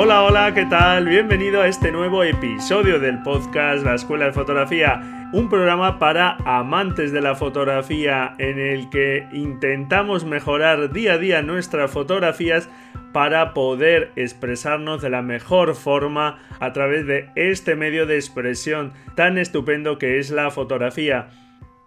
Hola, hola, ¿qué tal? Bienvenido a este nuevo episodio del podcast La Escuela de Fotografía, un programa para amantes de la fotografía en el que intentamos mejorar día a día nuestras fotografías para poder expresarnos de la mejor forma a través de este medio de expresión tan estupendo que es la fotografía.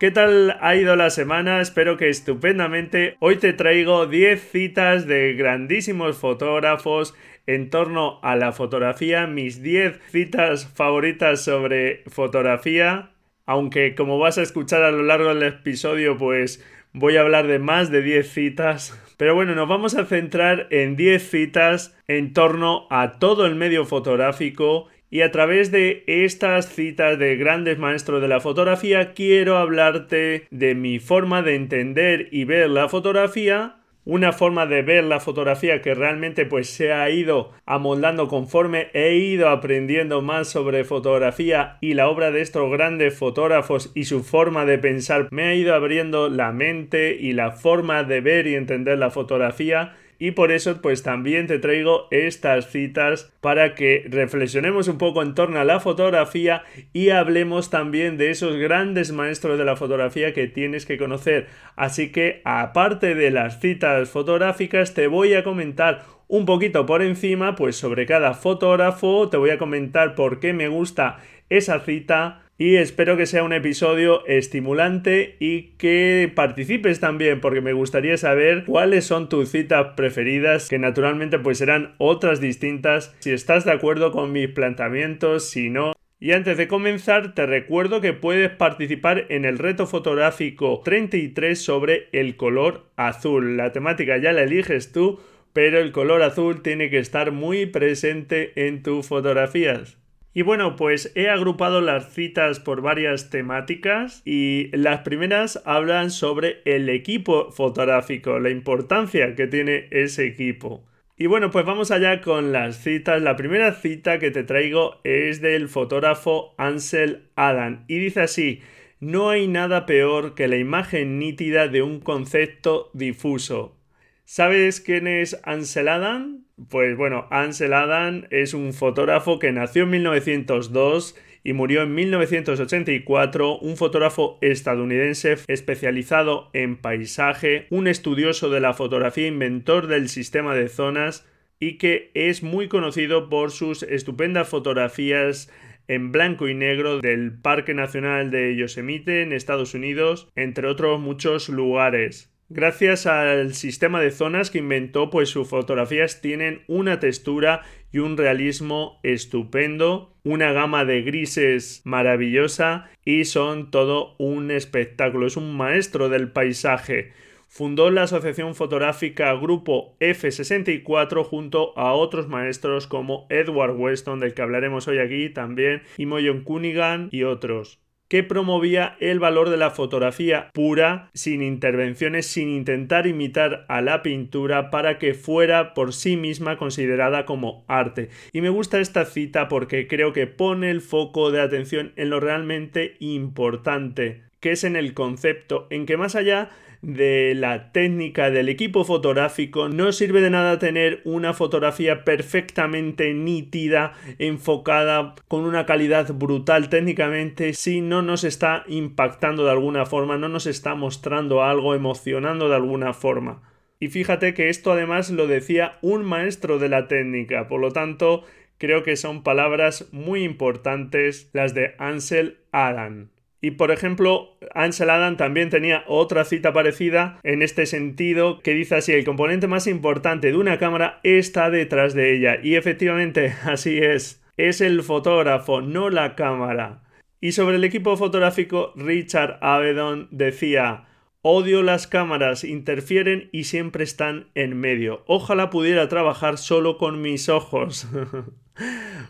¿Qué tal ha ido la semana? Espero que estupendamente. Hoy te traigo 10 citas de grandísimos fotógrafos en torno a la fotografía, mis 10 citas favoritas sobre fotografía, aunque como vas a escuchar a lo largo del episodio, pues voy a hablar de más de 10 citas. Pero bueno, nos vamos a centrar en 10 citas en torno a todo el medio fotográfico y a través de estas citas de grandes maestros de la fotografía quiero hablarte de mi forma de entender y ver la fotografía una forma de ver la fotografía que realmente pues se ha ido amoldando conforme he ido aprendiendo más sobre fotografía y la obra de estos grandes fotógrafos y su forma de pensar. Me ha ido abriendo la mente y la forma de ver y entender la fotografía y por eso pues también te traigo estas citas para que reflexionemos un poco en torno a la fotografía y hablemos también de esos grandes maestros de la fotografía que tienes que conocer. Así que aparte de las citas fotográficas te voy a comentar un poquito por encima pues sobre cada fotógrafo, te voy a comentar por qué me gusta esa cita y espero que sea un episodio estimulante y que participes también porque me gustaría saber cuáles son tus citas preferidas que naturalmente pues serán otras distintas si estás de acuerdo con mis planteamientos si no y antes de comenzar, te recuerdo que puedes participar en el reto fotográfico 33 sobre el color azul. La temática ya la eliges tú, pero el color azul tiene que estar muy presente en tus fotografías. Y bueno, pues he agrupado las citas por varias temáticas y las primeras hablan sobre el equipo fotográfico, la importancia que tiene ese equipo. Y bueno, pues vamos allá con las citas. La primera cita que te traigo es del fotógrafo Ansel Adam y dice así, no hay nada peor que la imagen nítida de un concepto difuso. ¿Sabes quién es Ansel Adam? Pues bueno, Ansel Adam es un fotógrafo que nació en 1902 y murió en 1984, un fotógrafo estadounidense especializado en paisaje, un estudioso de la fotografía, inventor del sistema de zonas y que es muy conocido por sus estupendas fotografías en blanco y negro del Parque Nacional de Yosemite en Estados Unidos, entre otros muchos lugares. Gracias al sistema de zonas que inventó, pues sus fotografías tienen una textura y un realismo estupendo, una gama de grises maravillosa y son todo un espectáculo. Es un maestro del paisaje. Fundó la Asociación Fotográfica Grupo F64 junto a otros maestros como Edward Weston, del que hablaremos hoy aquí también, y Moyon Cunningham y otros que promovía el valor de la fotografía pura, sin intervenciones, sin intentar imitar a la pintura para que fuera por sí misma considerada como arte. Y me gusta esta cita porque creo que pone el foco de atención en lo realmente importante, que es en el concepto, en que más allá de la técnica del equipo fotográfico, no sirve de nada tener una fotografía perfectamente nítida, enfocada con una calidad brutal técnicamente, si no nos está impactando de alguna forma, no nos está mostrando algo, emocionando de alguna forma. Y fíjate que esto además lo decía un maestro de la técnica, por lo tanto, creo que son palabras muy importantes las de Ansel Adam. Y por ejemplo, Ansel Adam también tenía otra cita parecida en este sentido que dice así, el componente más importante de una cámara está detrás de ella. Y efectivamente así es, es el fotógrafo, no la cámara. Y sobre el equipo fotográfico, Richard Avedon decía Odio las cámaras, interfieren y siempre están en medio. Ojalá pudiera trabajar solo con mis ojos.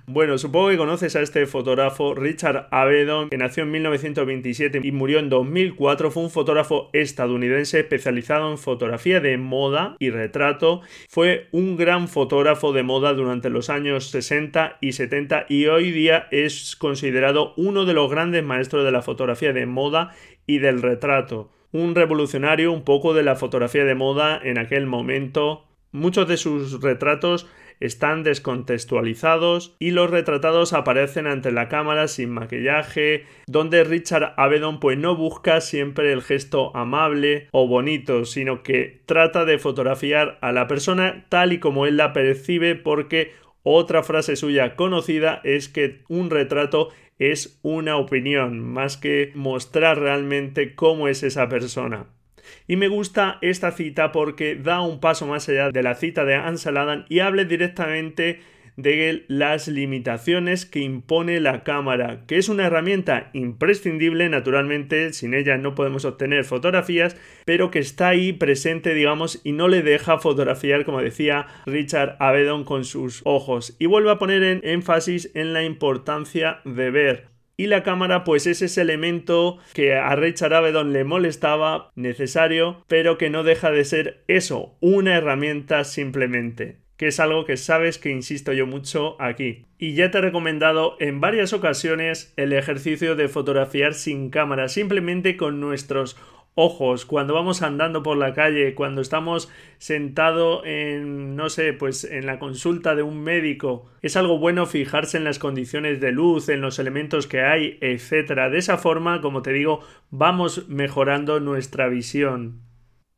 bueno, supongo que conoces a este fotógrafo, Richard Avedon, que nació en 1927 y murió en 2004. Fue un fotógrafo estadounidense especializado en fotografía de moda y retrato. Fue un gran fotógrafo de moda durante los años 60 y 70 y hoy día es considerado uno de los grandes maestros de la fotografía de moda y del retrato un revolucionario un poco de la fotografía de moda en aquel momento. Muchos de sus retratos están descontextualizados y los retratados aparecen ante la cámara sin maquillaje, donde Richard Avedon pues no busca siempre el gesto amable o bonito, sino que trata de fotografiar a la persona tal y como él la percibe porque otra frase suya conocida es que un retrato es una opinión, más que mostrar realmente cómo es esa persona. Y me gusta esta cita porque da un paso más allá de la cita de Ansel Adam y hable directamente de las limitaciones que impone la cámara, que es una herramienta imprescindible, naturalmente, sin ella no podemos obtener fotografías, pero que está ahí presente, digamos, y no le deja fotografiar, como decía Richard Avedon, con sus ojos. Y vuelve a poner en énfasis en la importancia de ver. Y la cámara, pues es ese elemento que a Richard Avedon le molestaba, necesario, pero que no deja de ser eso, una herramienta simplemente que es algo que sabes que insisto yo mucho aquí. Y ya te he recomendado en varias ocasiones el ejercicio de fotografiar sin cámara, simplemente con nuestros ojos, cuando vamos andando por la calle, cuando estamos sentado en, no sé, pues en la consulta de un médico, es algo bueno fijarse en las condiciones de luz, en los elementos que hay, etcétera. De esa forma, como te digo, vamos mejorando nuestra visión.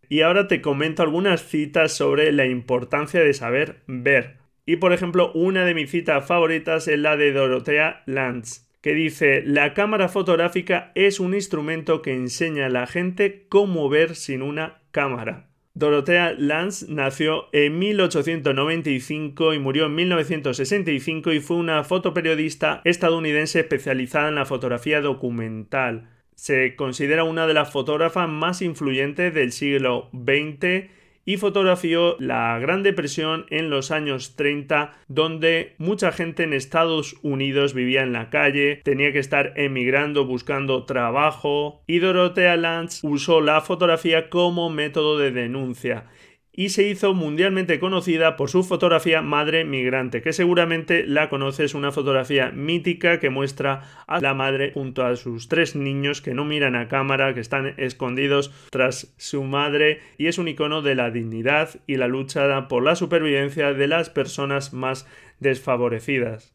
Y ahora te comento algunas citas sobre la importancia de saber ver. Y por ejemplo, una de mis citas favoritas es la de Dorothea Lanz, que dice, la cámara fotográfica es un instrumento que enseña a la gente cómo ver sin una cámara. Dorothea Lanz nació en 1895 y murió en 1965 y fue una fotoperiodista estadounidense especializada en la fotografía documental se considera una de las fotógrafas más influyentes del siglo XX y fotografió la Gran Depresión en los años 30, donde mucha gente en Estados Unidos vivía en la calle, tenía que estar emigrando buscando trabajo, y Dorothea Lange usó la fotografía como método de denuncia y se hizo mundialmente conocida por su fotografía Madre Migrante, que seguramente la conoces, una fotografía mítica que muestra a la madre junto a sus tres niños que no miran a cámara, que están escondidos tras su madre y es un icono de la dignidad y la lucha por la supervivencia de las personas más desfavorecidas.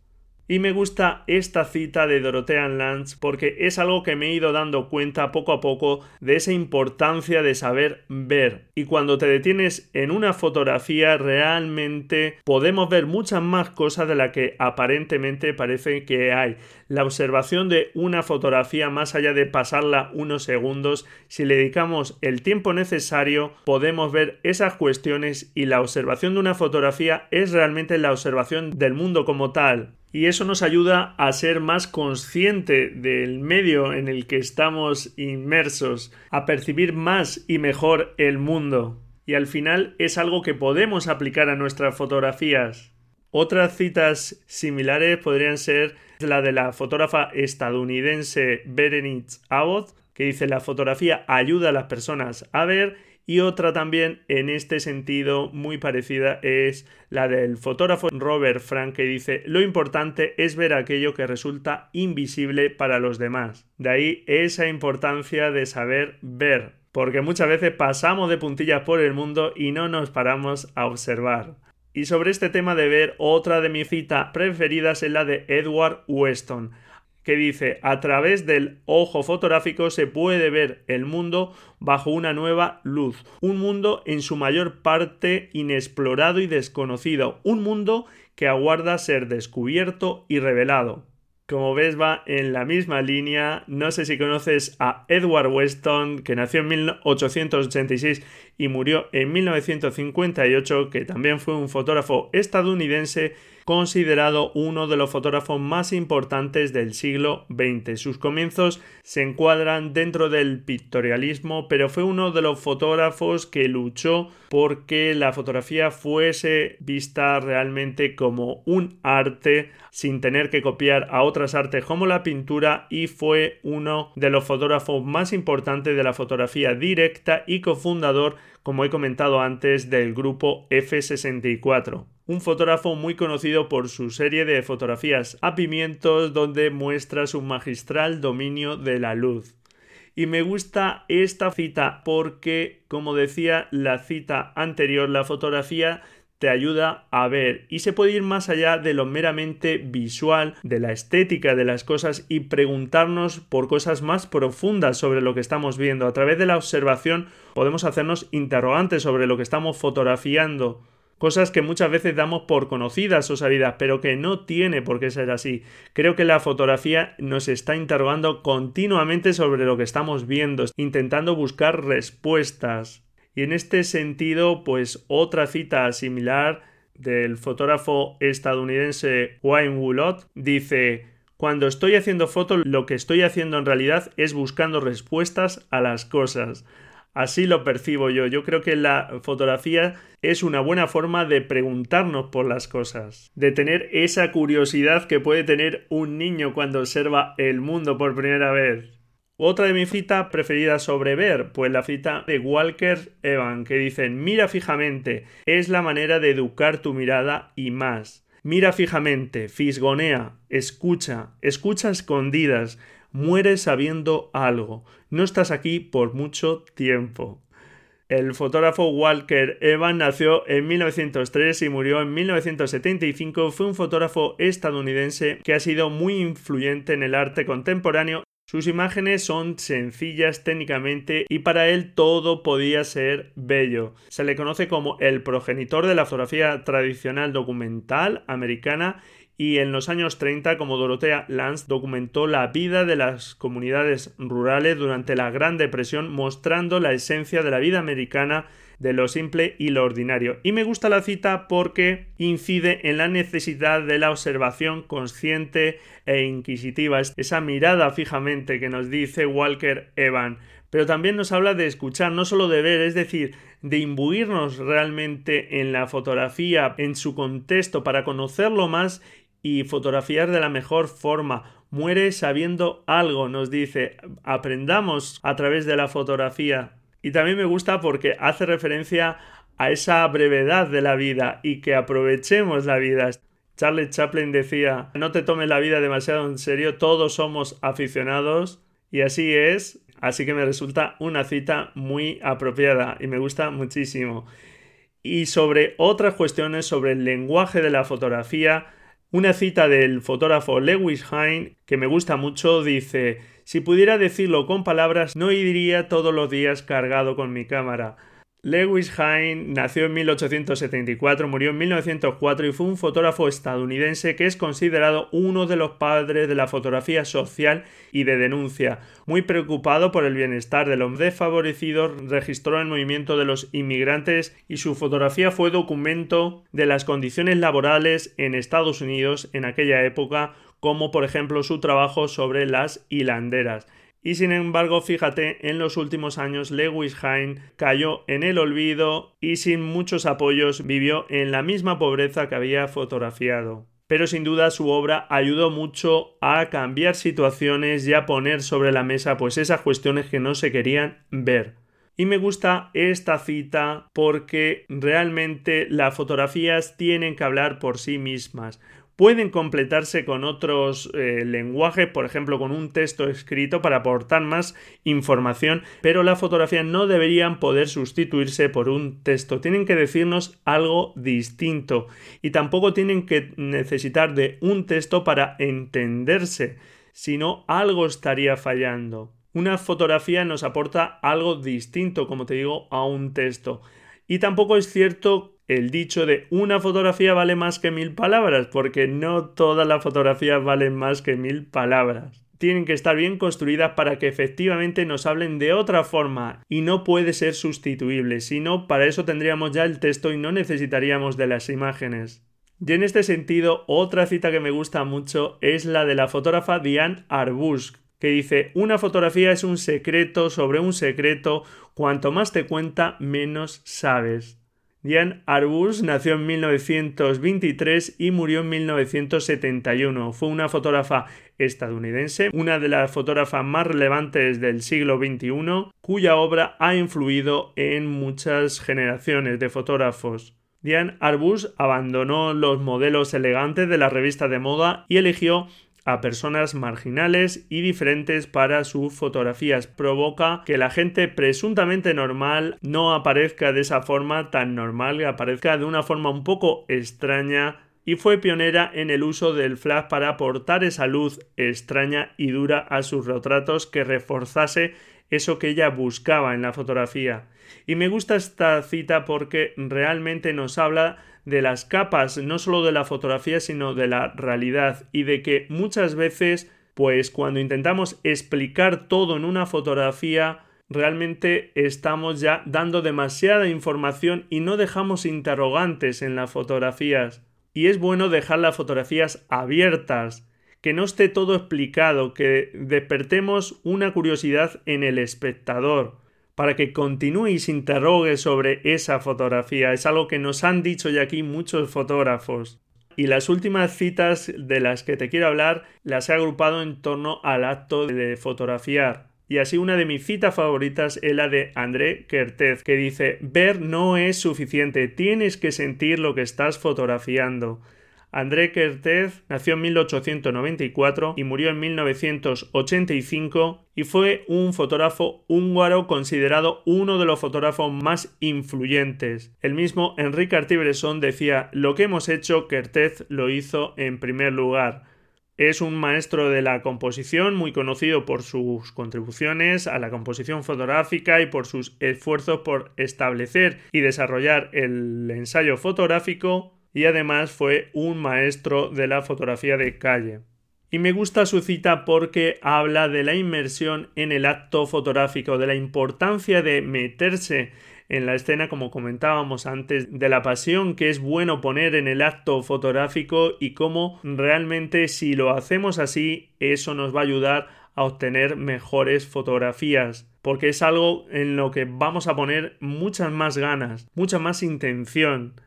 Y me gusta esta cita de Dorothea Lange porque es algo que me he ido dando cuenta poco a poco de esa importancia de saber ver. Y cuando te detienes en una fotografía realmente podemos ver muchas más cosas de las que aparentemente parece que hay. La observación de una fotografía más allá de pasarla unos segundos, si le dedicamos el tiempo necesario podemos ver esas cuestiones y la observación de una fotografía es realmente la observación del mundo como tal y eso nos ayuda a ser más consciente del medio en el que estamos inmersos, a percibir más y mejor el mundo. Y al final es algo que podemos aplicar a nuestras fotografías. Otras citas similares podrían ser la de la fotógrafa estadounidense Berenice Abbott, que dice la fotografía ayuda a las personas a ver y otra también en este sentido muy parecida es la del fotógrafo Robert Frank que dice lo importante es ver aquello que resulta invisible para los demás. De ahí esa importancia de saber ver, porque muchas veces pasamos de puntillas por el mundo y no nos paramos a observar. Y sobre este tema de ver, otra de mis citas preferidas es la de Edward Weston que dice a través del ojo fotográfico se puede ver el mundo bajo una nueva luz, un mundo en su mayor parte inexplorado y desconocido, un mundo que aguarda ser descubierto y revelado. Como ves va en la misma línea, no sé si conoces a Edward Weston, que nació en 1886 y murió en 1958, que también fue un fotógrafo estadounidense considerado uno de los fotógrafos más importantes del siglo XX. Sus comienzos se encuadran dentro del pictorialismo, pero fue uno de los fotógrafos que luchó porque la fotografía fuese vista realmente como un arte sin tener que copiar a otras artes como la pintura y fue uno de los fotógrafos más importantes de la fotografía directa y cofundador, como he comentado antes, del grupo F64 un fotógrafo muy conocido por su serie de fotografías a pimientos donde muestra su magistral dominio de la luz. Y me gusta esta cita porque, como decía la cita anterior, la fotografía te ayuda a ver y se puede ir más allá de lo meramente visual, de la estética de las cosas y preguntarnos por cosas más profundas sobre lo que estamos viendo. A través de la observación podemos hacernos interrogantes sobre lo que estamos fotografiando cosas que muchas veces damos por conocidas o sabidas, pero que no tiene por qué ser así. Creo que la fotografía nos está interrogando continuamente sobre lo que estamos viendo, intentando buscar respuestas. Y en este sentido, pues otra cita similar del fotógrafo estadounidense Wayne Woolot dice cuando estoy haciendo fotos, lo que estoy haciendo en realidad es buscando respuestas a las cosas. Así lo percibo yo. Yo creo que la fotografía es una buena forma de preguntarnos por las cosas, de tener esa curiosidad que puede tener un niño cuando observa el mundo por primera vez. Otra de mis citas preferidas sobre ver, pues la cita de Walker Evan, que dicen mira fijamente, es la manera de educar tu mirada y más. Mira fijamente, fisgonea, escucha, escucha escondidas, mueres sabiendo algo. No estás aquí por mucho tiempo. El fotógrafo Walker Evan nació en 1903 y murió en 1975. Fue un fotógrafo estadounidense que ha sido muy influyente en el arte contemporáneo. Sus imágenes son sencillas técnicamente y para él todo podía ser bello. Se le conoce como el progenitor de la fotografía tradicional documental americana y en los años 30 como Dorothea Lance documentó la vida de las comunidades rurales durante la Gran Depresión mostrando la esencia de la vida americana de lo simple y lo ordinario. Y me gusta la cita porque incide en la necesidad de la observación consciente e inquisitiva, esa mirada fijamente que nos dice Walker Evan. Pero también nos habla de escuchar, no solo de ver, es decir, de imbuirnos realmente en la fotografía, en su contexto, para conocerlo más y fotografiar de la mejor forma. Muere sabiendo algo, nos dice. Aprendamos a través de la fotografía. Y también me gusta porque hace referencia a esa brevedad de la vida y que aprovechemos la vida. Charles Chaplin decía, no te tomes la vida demasiado en serio, todos somos aficionados y así es, así que me resulta una cita muy apropiada y me gusta muchísimo. Y sobre otras cuestiones sobre el lenguaje de la fotografía, una cita del fotógrafo Lewis Hine que me gusta mucho dice Si pudiera decirlo con palabras no iría todos los días cargado con mi cámara. Lewis Hine nació en 1874, murió en 1904 y fue un fotógrafo estadounidense que es considerado uno de los padres de la fotografía social y de denuncia. Muy preocupado por el bienestar de los desfavorecidos, registró el movimiento de los inmigrantes y su fotografía fue documento de las condiciones laborales en Estados Unidos en aquella época, como por ejemplo su trabajo sobre las hilanderas. Y sin embargo, fíjate, en los últimos años Lewis Hine cayó en el olvido y sin muchos apoyos vivió en la misma pobreza que había fotografiado. Pero sin duda su obra ayudó mucho a cambiar situaciones y a poner sobre la mesa pues esas cuestiones que no se querían ver. Y me gusta esta cita porque realmente las fotografías tienen que hablar por sí mismas pueden completarse con otros eh, lenguajes, por ejemplo con un texto escrito para aportar más información, pero las fotografías no deberían poder sustituirse por un texto, tienen que decirnos algo distinto y tampoco tienen que necesitar de un texto para entenderse, sino algo estaría fallando. Una fotografía nos aporta algo distinto, como te digo, a un texto. Y tampoco es cierto el dicho de una fotografía vale más que mil palabras, porque no todas las fotografías valen más que mil palabras. tienen que estar bien construidas para que efectivamente nos hablen de otra forma y no puede ser sustituible, sino para eso tendríamos ya el texto y no necesitaríamos de las imágenes. Y en este sentido, otra cita que me gusta mucho es la de la fotógrafa Diane Arbus, que dice, una fotografía es un secreto sobre un secreto, cuanto más te cuenta, menos sabes. Diane Arbus nació en 1923 y murió en 1971. Fue una fotógrafa estadounidense, una de las fotógrafas más relevantes del siglo XXI, cuya obra ha influido en muchas generaciones de fotógrafos. Diane Arbus abandonó los modelos elegantes de la revista de moda y eligió a personas marginales y diferentes para sus fotografías. Provoca que la gente presuntamente normal no aparezca de esa forma tan normal, que aparezca de una forma un poco extraña y fue pionera en el uso del flash para aportar esa luz extraña y dura a sus retratos que reforzase eso que ella buscaba en la fotografía. Y me gusta esta cita porque realmente nos habla de las capas, no solo de la fotografía, sino de la realidad y de que muchas veces, pues cuando intentamos explicar todo en una fotografía, realmente estamos ya dando demasiada información y no dejamos interrogantes en las fotografías. Y es bueno dejar las fotografías abiertas, que no esté todo explicado, que despertemos una curiosidad en el espectador, para que continúe y se interrogue sobre esa fotografía. Es algo que nos han dicho ya aquí muchos fotógrafos. Y las últimas citas de las que te quiero hablar las he agrupado en torno al acto de fotografiar. Y así una de mis citas favoritas es la de André Kertész, que dice, ver no es suficiente, tienes que sentir lo que estás fotografiando. André Kertész nació en 1894 y murió en 1985 y fue un fotógrafo húngaro considerado uno de los fotógrafos más influyentes. El mismo Enrique Artibresson decía lo que hemos hecho Kertész lo hizo en primer lugar. Es un maestro de la composición muy conocido por sus contribuciones a la composición fotográfica y por sus esfuerzos por establecer y desarrollar el ensayo fotográfico y además fue un maestro de la fotografía de calle. Y me gusta su cita porque habla de la inmersión en el acto fotográfico, de la importancia de meterse en la escena, como comentábamos antes, de la pasión que es bueno poner en el acto fotográfico y cómo realmente si lo hacemos así, eso nos va a ayudar a obtener mejores fotografías, porque es algo en lo que vamos a poner muchas más ganas, mucha más intención.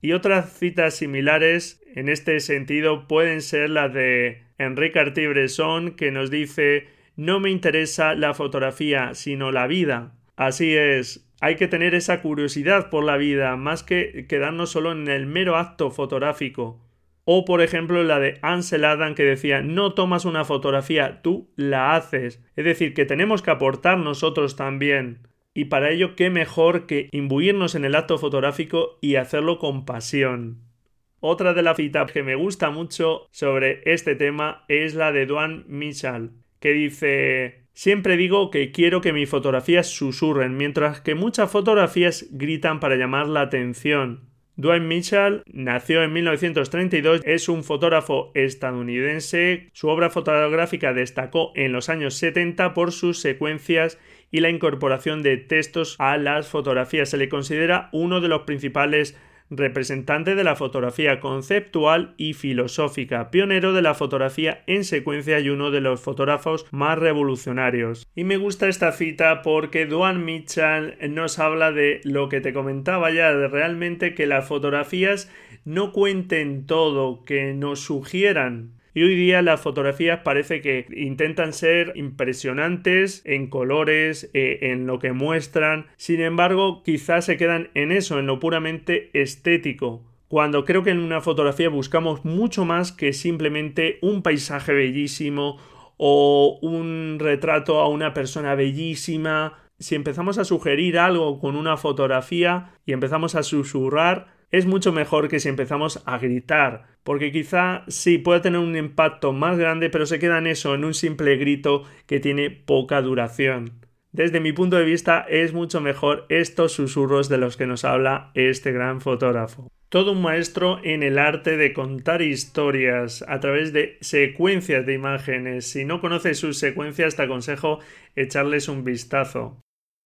Y otras citas similares en este sentido pueden ser las de Enrique Artibresson que nos dice no me interesa la fotografía, sino la vida. Así es, hay que tener esa curiosidad por la vida, más que quedarnos solo en el mero acto fotográfico. O por ejemplo la de Ansel Adam que decía no tomas una fotografía, tú la haces. Es decir, que tenemos que aportar nosotros también y para ello qué mejor que imbuirnos en el acto fotográfico y hacerlo con pasión. Otra de las citas que me gusta mucho sobre este tema es la de Duane Mitchell, que dice Siempre digo que quiero que mis fotografías susurren, mientras que muchas fotografías gritan para llamar la atención. Dwayne Mitchell nació en 1932, es un fotógrafo estadounidense. Su obra fotográfica destacó en los años 70 por sus secuencias y la incorporación de textos a las fotografías. Se le considera uno de los principales representante de la fotografía conceptual y filosófica, pionero de la fotografía en secuencia y uno de los fotógrafos más revolucionarios. Y me gusta esta cita porque Duane Mitchell nos habla de lo que te comentaba ya, de realmente que las fotografías no cuenten todo, que nos sugieran y hoy día las fotografías parece que intentan ser impresionantes en colores, eh, en lo que muestran. Sin embargo, quizás se quedan en eso, en lo puramente estético. Cuando creo que en una fotografía buscamos mucho más que simplemente un paisaje bellísimo o un retrato a una persona bellísima. Si empezamos a sugerir algo con una fotografía y empezamos a susurrar, es mucho mejor que si empezamos a gritar, porque quizá sí puede tener un impacto más grande, pero se queda en eso, en un simple grito que tiene poca duración. Desde mi punto de vista es mucho mejor estos susurros de los que nos habla este gran fotógrafo. todo un maestro en el arte de contar historias a través de secuencias de imágenes. Si no conoces sus secuencias, te aconsejo echarles un vistazo.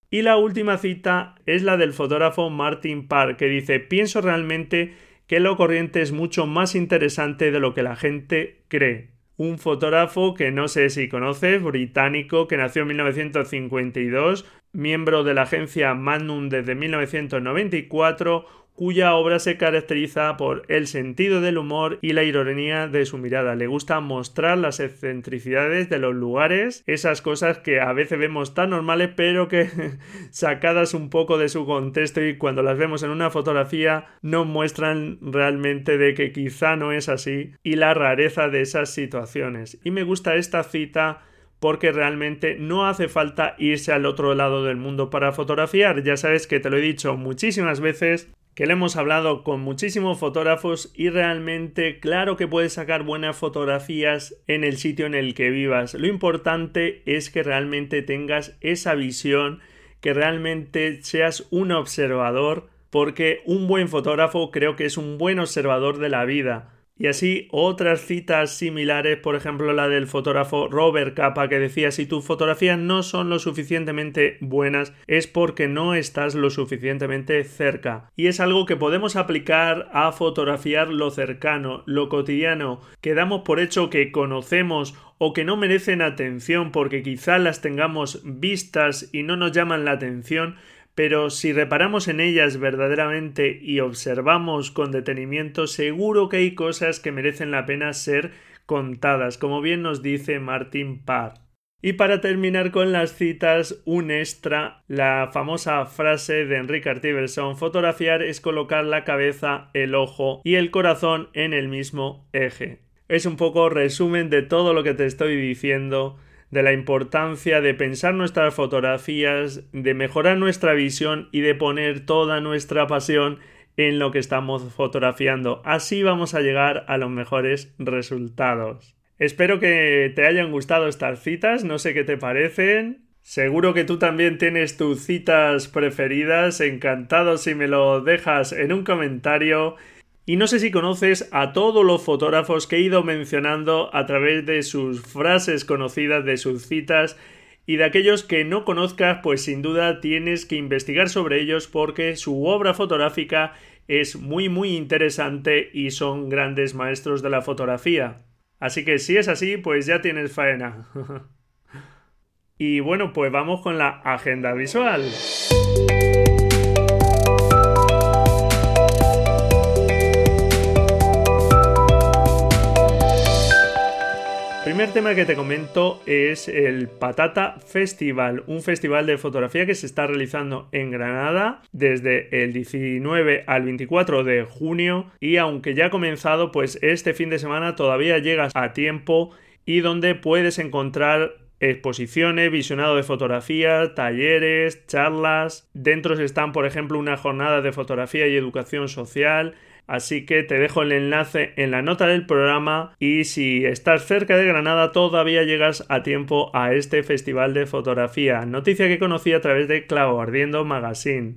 Y la última cita es la del fotógrafo Martin Parr, que dice: Pienso realmente que lo corriente es mucho más interesante de lo que la gente cree. Un fotógrafo que no sé si conoces, británico, que nació en 1952, miembro de la agencia Magnum desde 1994, cuya obra se caracteriza por el sentido del humor y la ironía de su mirada. Le gusta mostrar las excentricidades de los lugares, esas cosas que a veces vemos tan normales pero que sacadas un poco de su contexto y cuando las vemos en una fotografía nos muestran realmente de que quizá no es así y la rareza de esas situaciones. Y me gusta esta cita porque realmente no hace falta irse al otro lado del mundo para fotografiar. Ya sabes que te lo he dicho muchísimas veces que le hemos hablado con muchísimos fotógrafos y realmente claro que puedes sacar buenas fotografías en el sitio en el que vivas. Lo importante es que realmente tengas esa visión, que realmente seas un observador, porque un buen fotógrafo creo que es un buen observador de la vida. Y así otras citas similares, por ejemplo la del fotógrafo Robert Capa que decía si tus fotografías no son lo suficientemente buenas es porque no estás lo suficientemente cerca. Y es algo que podemos aplicar a fotografiar lo cercano, lo cotidiano, que damos por hecho que conocemos o que no merecen atención porque quizá las tengamos vistas y no nos llaman la atención, pero si reparamos en ellas verdaderamente y observamos con detenimiento, seguro que hay cosas que merecen la pena ser contadas, como bien nos dice Martin Parr. Y para terminar con las citas, un extra, la famosa frase de Enrique Artiverson, fotografiar es colocar la cabeza, el ojo y el corazón en el mismo eje. Es un poco resumen de todo lo que te estoy diciendo de la importancia de pensar nuestras fotografías, de mejorar nuestra visión y de poner toda nuestra pasión en lo que estamos fotografiando. Así vamos a llegar a los mejores resultados. Espero que te hayan gustado estas citas, no sé qué te parecen. Seguro que tú también tienes tus citas preferidas, encantado si me lo dejas en un comentario y no sé si conoces a todos los fotógrafos que he ido mencionando a través de sus frases conocidas, de sus citas, y de aquellos que no conozcas, pues sin duda tienes que investigar sobre ellos porque su obra fotográfica es muy muy interesante y son grandes maestros de la fotografía. Así que si es así, pues ya tienes faena. y bueno, pues vamos con la agenda visual. Primer tema que te comento es el Patata Festival, un festival de fotografía que se está realizando en Granada desde el 19 al 24 de junio y aunque ya ha comenzado, pues este fin de semana todavía llegas a tiempo y donde puedes encontrar exposiciones, visionado de fotografía, talleres, charlas. Dentro están, por ejemplo, una jornada de fotografía y educación social, Así que te dejo el enlace en la nota del programa y si estás cerca de Granada todavía llegas a tiempo a este festival de fotografía. Noticia que conocí a través de Clavo Ardiendo Magazine.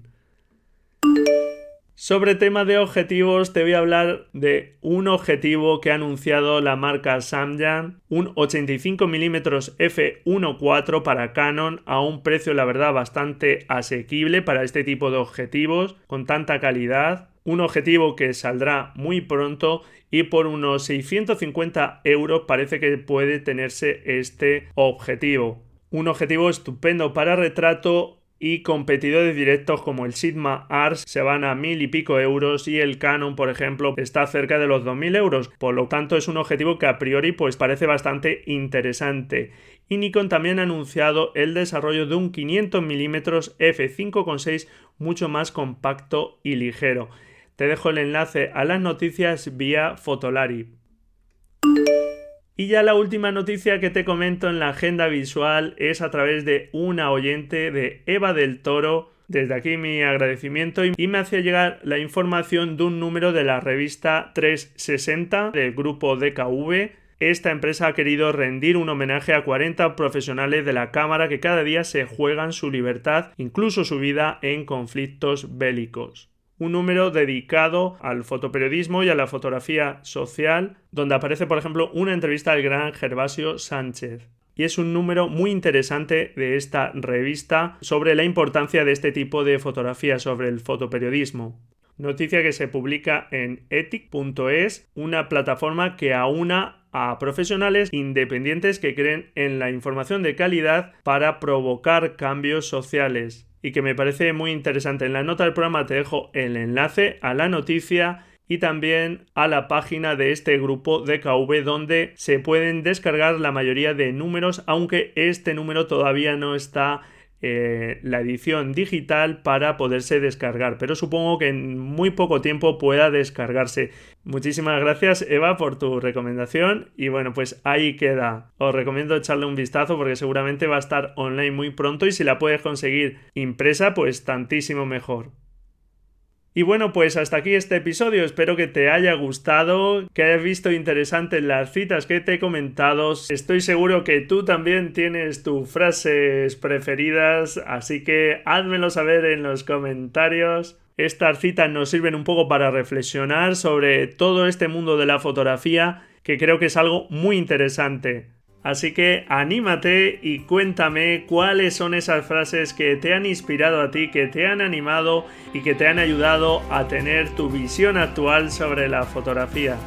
Sobre tema de objetivos, te voy a hablar de un objetivo que ha anunciado la marca Samyang, un 85mm f1.4 para Canon a un precio la verdad bastante asequible para este tipo de objetivos con tanta calidad un objetivo que saldrá muy pronto y por unos 650 euros parece que puede tenerse este objetivo. Un objetivo estupendo para retrato y competidores directos como el Sigma Ars se van a mil y pico euros y el Canon por ejemplo está cerca de los 2000 euros. Por lo tanto es un objetivo que a priori pues parece bastante interesante. Y Nikon también ha anunciado el desarrollo de un 500 mm f5.6 mucho más compacto y ligero te dejo el enlace a las noticias vía Fotolari. Y ya la última noticia que te comento en la agenda visual es a través de una oyente de Eva del Toro. Desde aquí mi agradecimiento y me hacía llegar la información de un número de la revista 360 del grupo DKV. Esta empresa ha querido rendir un homenaje a 40 profesionales de la cámara que cada día se juegan su libertad, incluso su vida, en conflictos bélicos. Un número dedicado al fotoperiodismo y a la fotografía social, donde aparece, por ejemplo, una entrevista al gran Gervasio Sánchez. Y es un número muy interesante de esta revista sobre la importancia de este tipo de fotografía sobre el fotoperiodismo. Noticia que se publica en ethic.es, una plataforma que aúna a profesionales independientes que creen en la información de calidad para provocar cambios sociales y que me parece muy interesante. En la nota del programa te dejo el enlace a la noticia y también a la página de este grupo de KV donde se pueden descargar la mayoría de números aunque este número todavía no está eh, la edición digital para poderse descargar pero supongo que en muy poco tiempo pueda descargarse. Muchísimas gracias Eva por tu recomendación y bueno pues ahí queda. Os recomiendo echarle un vistazo porque seguramente va a estar online muy pronto y si la puedes conseguir impresa pues tantísimo mejor y bueno, pues hasta aquí este episodio. Espero que te haya gustado, que hayas visto interesantes las citas que te he comentado. Estoy seguro que tú también tienes tus frases preferidas, así que házmelo saber en los comentarios. Estas citas nos sirven un poco para reflexionar sobre todo este mundo de la fotografía, que creo que es algo muy interesante. Así que anímate y cuéntame cuáles son esas frases que te han inspirado a ti, que te han animado y que te han ayudado a tener tu visión actual sobre la fotografía.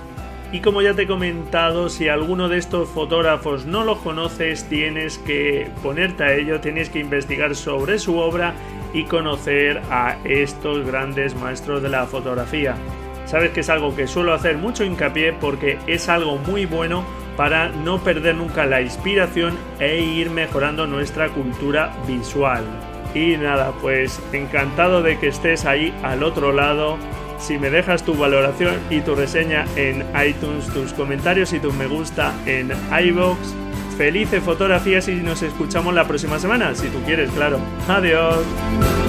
Y como ya te he comentado, si alguno de estos fotógrafos no lo conoces, tienes que ponerte a ello, tienes que investigar sobre su obra y conocer a estos grandes maestros de la fotografía. Sabes que es algo que suelo hacer mucho hincapié porque es algo muy bueno para no perder nunca la inspiración e ir mejorando nuestra cultura visual. Y nada, pues encantado de que estés ahí al otro lado. Si me dejas tu valoración y tu reseña en iTunes, tus comentarios y tu me gusta en iVoox. Felices fotografías y nos escuchamos la próxima semana, si tú quieres, claro. Adiós.